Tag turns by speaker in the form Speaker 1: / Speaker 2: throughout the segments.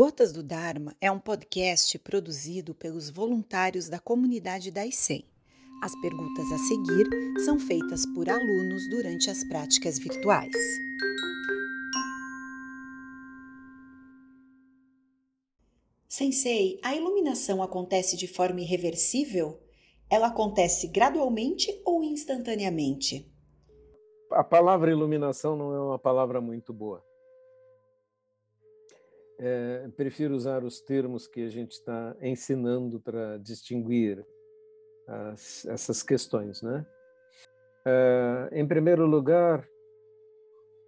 Speaker 1: Gotas do Dharma é um podcast produzido pelos voluntários da comunidade da ICEM. As perguntas a seguir são feitas por alunos durante as práticas virtuais. Sensei, a iluminação acontece de forma irreversível? Ela acontece gradualmente ou instantaneamente?
Speaker 2: A palavra iluminação não é uma palavra muito boa é, prefiro usar os termos que a gente está ensinando para distinguir as, essas questões, né? É, em primeiro lugar,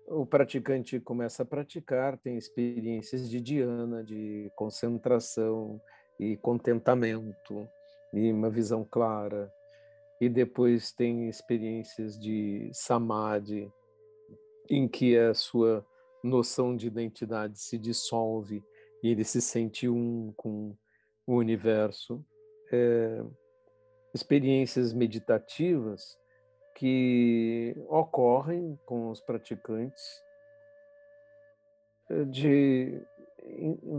Speaker 2: o praticante começa a praticar, tem experiências de dhyana, de concentração e contentamento e uma visão clara, e depois tem experiências de samadhi, em que a sua noção de identidade se dissolve e ele se sente um com o universo. É, experiências meditativas que ocorrem com os praticantes é, de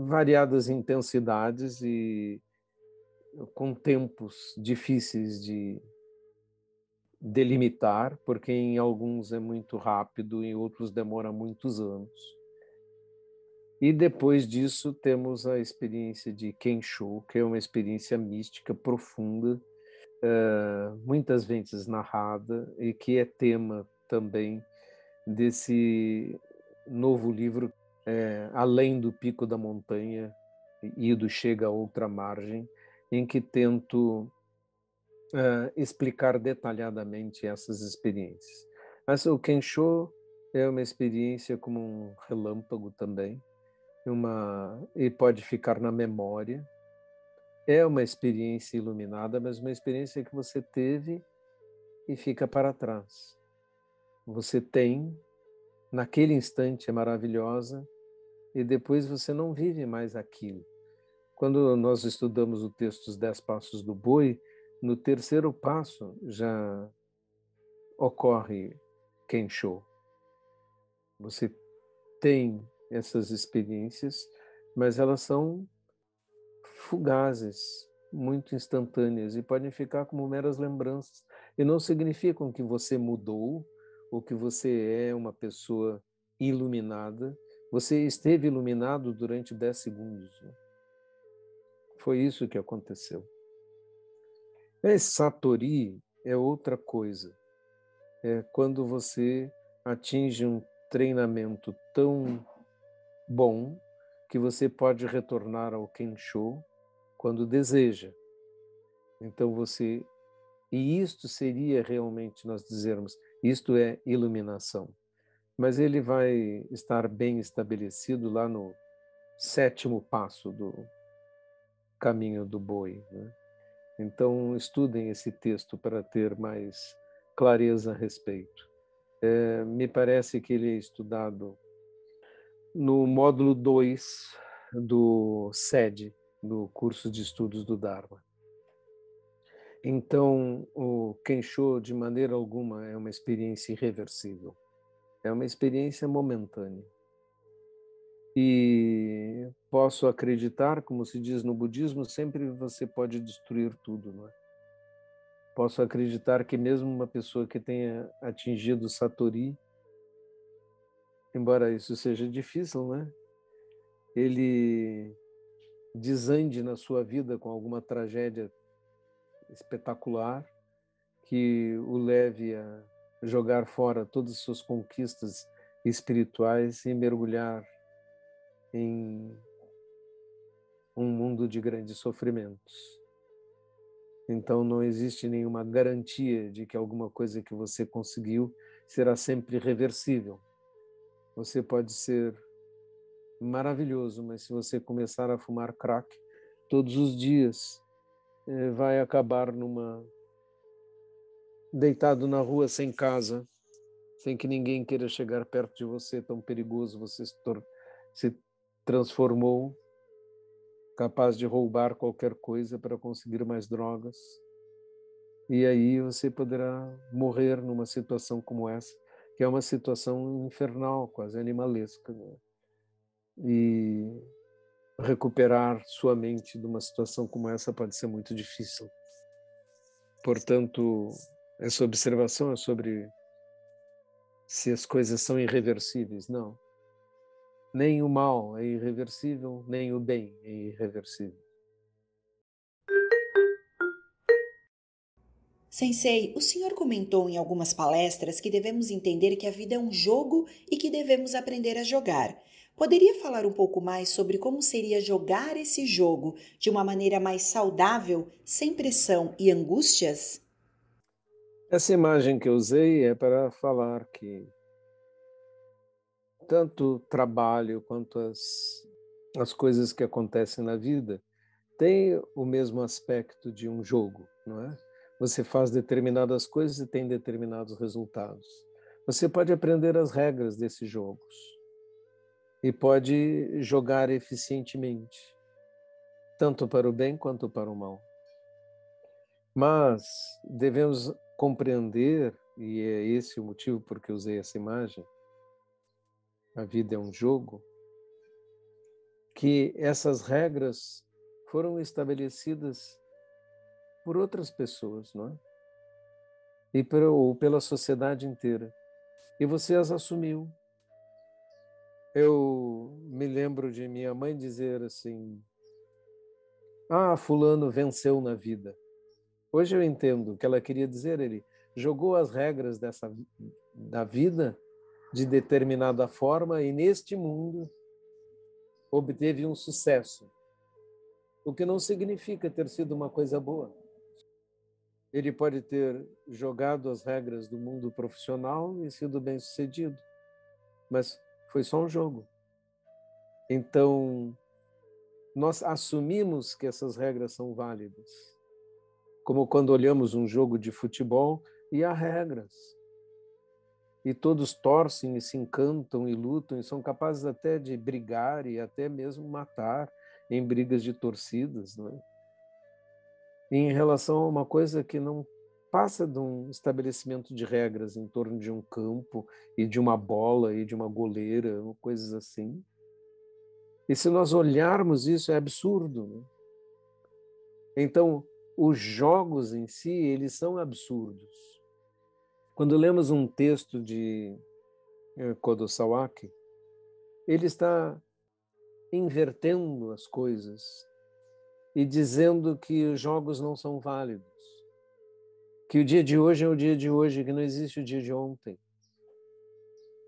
Speaker 2: variadas intensidades e com tempos difíceis de delimitar, porque em alguns é muito rápido, em outros demora muitos anos. E depois disso temos a experiência de Kensho, que é uma experiência mística profunda, muitas vezes narrada, e que é tema também desse novo livro, é, Além do Pico da Montanha, Ido Chega a Outra Margem, em que tento uh, explicar detalhadamente essas experiências. Mas o Kensho é uma experiência como um relâmpago também, uma e pode ficar na memória. É uma experiência iluminada, mas uma experiência que você teve e fica para trás. Você tem, naquele instante é maravilhosa, e depois você não vive mais aquilo. Quando nós estudamos o texto Os Dez Passos do Boi, no terceiro passo já ocorre Kensho. Você tem essas experiências, mas elas são fugazes, muito instantâneas e podem ficar como meras lembranças e não significam que você mudou ou que você é uma pessoa iluminada. Você esteve iluminado durante 10 segundos. Foi isso que aconteceu. Esse Satori é outra coisa. É quando você atinge um treinamento tão bom que você pode retornar ao Kensho quando deseja. Então você e isto seria realmente nós dizermos, isto é iluminação. Mas ele vai estar bem estabelecido lá no sétimo passo do caminho do boi. Né? Então, estudem esse texto para ter mais clareza a respeito. É, me parece que ele é estudado no módulo 2 do SED, do curso de estudos do Dharma. Então, o Kensho, de maneira alguma, é uma experiência irreversível. É uma experiência momentânea. E posso acreditar, como se diz no budismo, sempre você pode destruir tudo, não é? Posso acreditar que mesmo uma pessoa que tenha atingido Satori, embora isso seja difícil, né? Ele desande na sua vida com alguma tragédia espetacular que o leve a jogar fora todas as suas conquistas espirituais e mergulhar em um mundo de grandes sofrimentos. Então não existe nenhuma garantia de que alguma coisa que você conseguiu será sempre reversível. Você pode ser maravilhoso, mas se você começar a fumar crack todos os dias, eh, vai acabar numa deitado na rua sem casa, sem que ninguém queira chegar perto de você, tão perigoso você se, se transformou, capaz de roubar qualquer coisa para conseguir mais drogas. E aí você poderá morrer numa situação como essa, que é uma situação infernal, quase animalesca. Né? E recuperar sua mente de uma situação como essa pode ser muito difícil. Portanto, essa observação é sobre se as coisas são irreversíveis. Não. Nem o mal é irreversível, nem o bem é irreversível.
Speaker 1: Sensei, o senhor comentou em algumas palestras que devemos entender que a vida é um jogo e que devemos aprender a jogar. Poderia falar um pouco mais sobre como seria jogar esse jogo de uma maneira mais saudável, sem pressão e angústias?
Speaker 2: Essa imagem que eu usei é para falar que tanto o trabalho quanto as, as coisas que acontecem na vida têm o mesmo aspecto de um jogo, não é? Você faz determinadas coisas e tem determinados resultados. Você pode aprender as regras desses jogos e pode jogar eficientemente, tanto para o bem quanto para o mal. Mas devemos compreender, e é esse o motivo por que usei essa imagem, a vida é um jogo, que essas regras foram estabelecidas por outras pessoas, não é? E ou pela sociedade inteira. E você as assumiu. Eu me lembro de minha mãe dizer assim: Ah, Fulano venceu na vida. Hoje eu entendo o que ela queria dizer. Ele jogou as regras dessa, da vida de determinada forma e neste mundo obteve um sucesso. O que não significa ter sido uma coisa boa. Ele pode ter jogado as regras do mundo profissional e sido bem sucedido, mas foi só um jogo. Então, nós assumimos que essas regras são válidas. Como quando olhamos um jogo de futebol e há regras. E todos torcem e se encantam e lutam e são capazes até de brigar e até mesmo matar em brigas de torcidas, não é? em relação a uma coisa que não passa de um estabelecimento de regras em torno de um campo e de uma bola e de uma goleira, coisas assim. E se nós olharmos isso, é absurdo. Né? Então, os jogos em si, eles são absurdos. Quando lemos um texto de eh, Kodo Sawaki, ele está invertendo as coisas e dizendo que os jogos não são válidos, que o dia de hoje é o dia de hoje, que não existe o dia de ontem.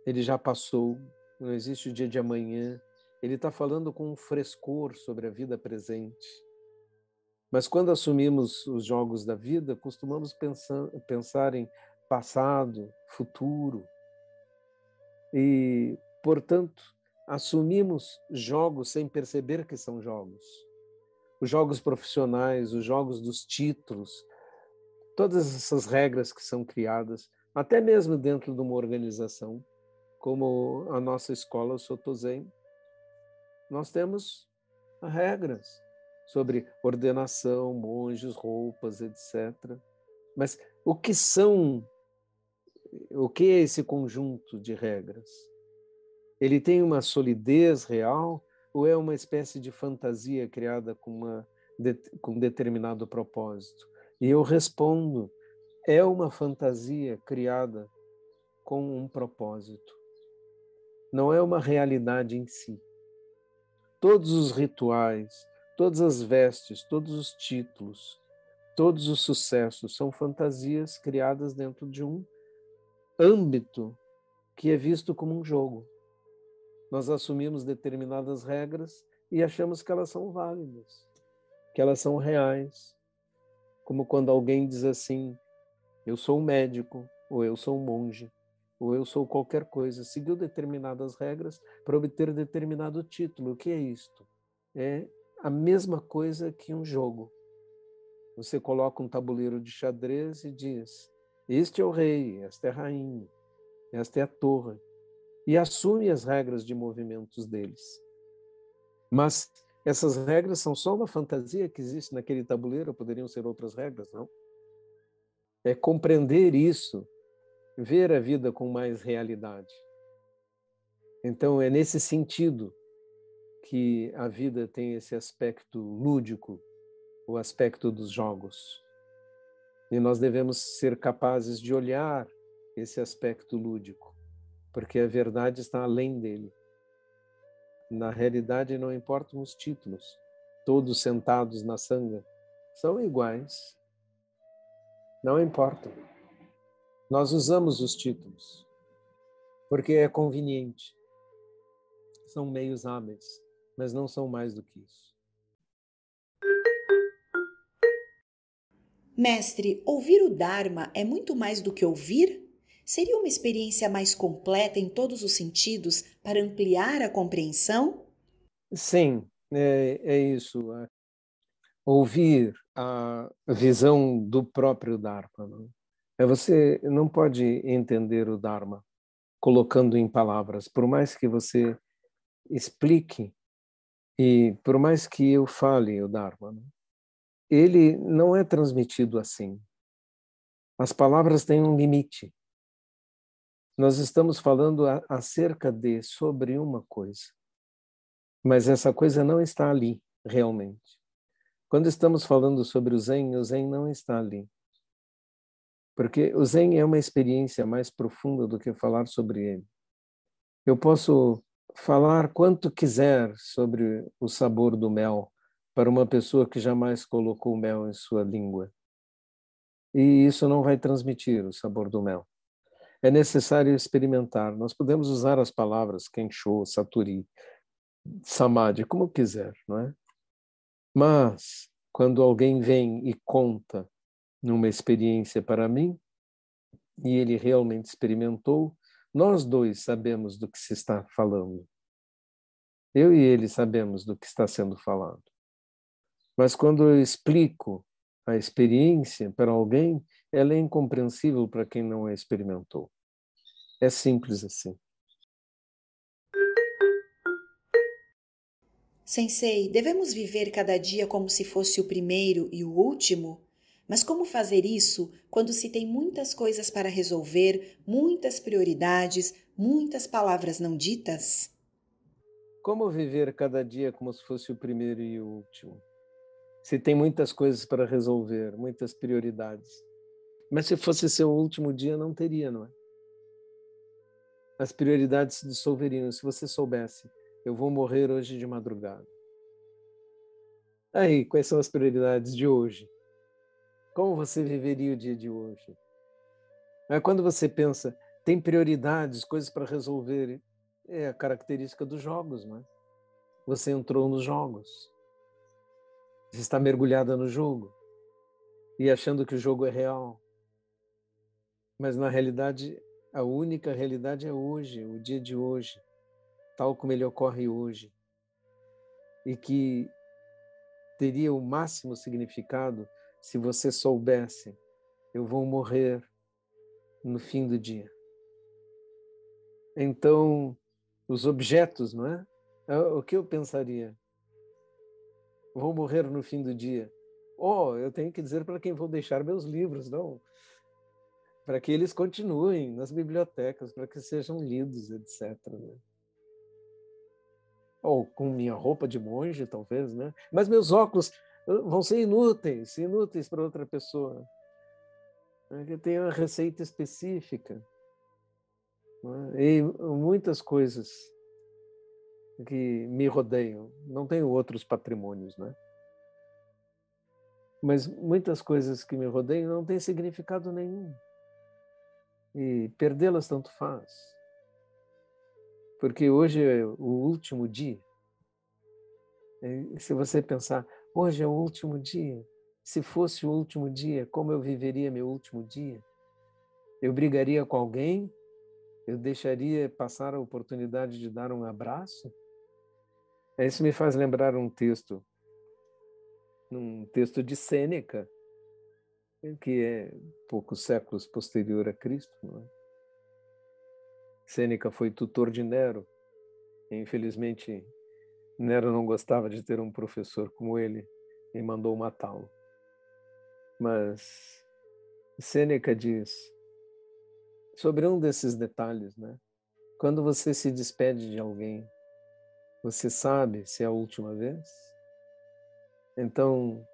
Speaker 2: Ele já passou, não existe o dia de amanhã. Ele está falando com um frescor sobre a vida presente. Mas quando assumimos os jogos da vida, costumamos pensar, pensar em passado, futuro. E, portanto, assumimos jogos sem perceber que são jogos os jogos profissionais, os jogos dos títulos, todas essas regras que são criadas, até mesmo dentro de uma organização, como a nossa escola Sotozen, nós temos regras sobre ordenação, monges, roupas, etc. Mas o que são, o que é esse conjunto de regras? Ele tem uma solidez real ou é uma espécie de fantasia criada com, uma, com um determinado propósito? E eu respondo: é uma fantasia criada com um propósito. Não é uma realidade em si. Todos os rituais, todas as vestes, todos os títulos, todos os sucessos são fantasias criadas dentro de um âmbito que é visto como um jogo. Nós assumimos determinadas regras e achamos que elas são válidas, que elas são reais. Como quando alguém diz assim: eu sou um médico, ou eu sou um monge, ou eu sou qualquer coisa, seguiu determinadas regras para obter determinado título. O que é isto? É a mesma coisa que um jogo. Você coloca um tabuleiro de xadrez e diz: Este é o rei, esta é a rainha, esta é a torre e assume as regras de movimentos deles. Mas essas regras são só uma fantasia que existe naquele tabuleiro, poderiam ser outras regras, não? É compreender isso, ver a vida com mais realidade. Então, é nesse sentido que a vida tem esse aspecto lúdico, o aspecto dos jogos. E nós devemos ser capazes de olhar esse aspecto lúdico, porque a verdade está além dele. Na realidade, não importam os títulos, todos sentados na sanga são iguais. Não importa. Nós usamos os títulos porque é conveniente. São meios hábeis, mas não são mais do que isso.
Speaker 1: Mestre, ouvir o Dharma é muito mais do que ouvir? Seria uma experiência mais completa em todos os sentidos para ampliar a compreensão?
Speaker 2: Sim, é, é isso. Ouvir a visão do próprio Dharma. Não? É você não pode entender o Dharma colocando em palavras, por mais que você explique e por mais que eu fale o Dharma. Não? Ele não é transmitido assim. As palavras têm um limite. Nós estamos falando acerca de, sobre uma coisa, mas essa coisa não está ali, realmente. Quando estamos falando sobre o Zen, o Zen não está ali. Porque o Zen é uma experiência mais profunda do que falar sobre ele. Eu posso falar quanto quiser sobre o sabor do mel, para uma pessoa que jamais colocou mel em sua língua. E isso não vai transmitir o sabor do mel. É necessário experimentar. Nós podemos usar as palavras Kensho, Saturi, Samadhi, como quiser, não é? Mas, quando alguém vem e conta numa experiência para mim, e ele realmente experimentou, nós dois sabemos do que se está falando. Eu e ele sabemos do que está sendo falado. Mas quando eu explico a experiência para alguém, ela é incompreensível para quem não a experimentou. É simples assim.
Speaker 1: Sensei, devemos viver cada dia como se fosse o primeiro e o último? Mas como fazer isso quando se tem muitas coisas para resolver, muitas prioridades, muitas palavras não ditas?
Speaker 2: Como viver cada dia como se fosse o primeiro e o último? Se tem muitas coisas para resolver, muitas prioridades. Mas se fosse seu último dia, não teria, não é? As prioridades se dissolveriam. Se você soubesse, eu vou morrer hoje de madrugada. Aí, quais são as prioridades de hoje? Como você viveria o dia de hoje? É quando você pensa, tem prioridades, coisas para resolver, é a característica dos jogos, não é? Você entrou nos jogos. Você está mergulhada no jogo e achando que o jogo é real. Mas na realidade, a única realidade é hoje, o dia de hoje, tal como ele ocorre hoje. E que teria o máximo significado se você soubesse: eu vou morrer no fim do dia. Então, os objetos, não é? é o que eu pensaria? Vou morrer no fim do dia. Oh, eu tenho que dizer para quem vou deixar meus livros, não. Para que eles continuem nas bibliotecas, para que sejam lidos, etc. Né? Ou com minha roupa de monge, talvez, né? Mas meus óculos vão ser inúteis, inúteis para outra pessoa. Eu tenho uma receita específica. Né? E muitas coisas que me rodeiam. Não tenho outros patrimônios, né? Mas muitas coisas que me rodeiam não têm significado nenhum. E perdê-las tanto faz. Porque hoje é o último dia. E se você pensar, hoje é o último dia, se fosse o último dia, como eu viveria meu último dia? Eu brigaria com alguém? Eu deixaria passar a oportunidade de dar um abraço? Isso me faz lembrar um texto, um texto de Sêneca, que é poucos séculos posterior a Cristo. Não é? Sêneca foi tutor de Nero. E, infelizmente, Nero não gostava de ter um professor como ele e mandou matá-lo. Mas Sêneca diz sobre um desses detalhes, né? Quando você se despede de alguém, Você sabe se é a última vez? Então,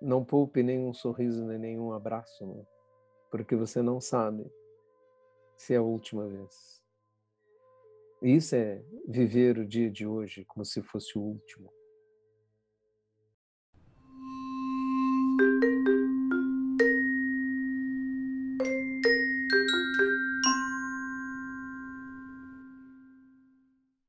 Speaker 2: não poupe nenhum sorriso nem nenhum abraço, né? porque você não sabe se é a última vez. Isso é viver o dia de hoje como se fosse o último.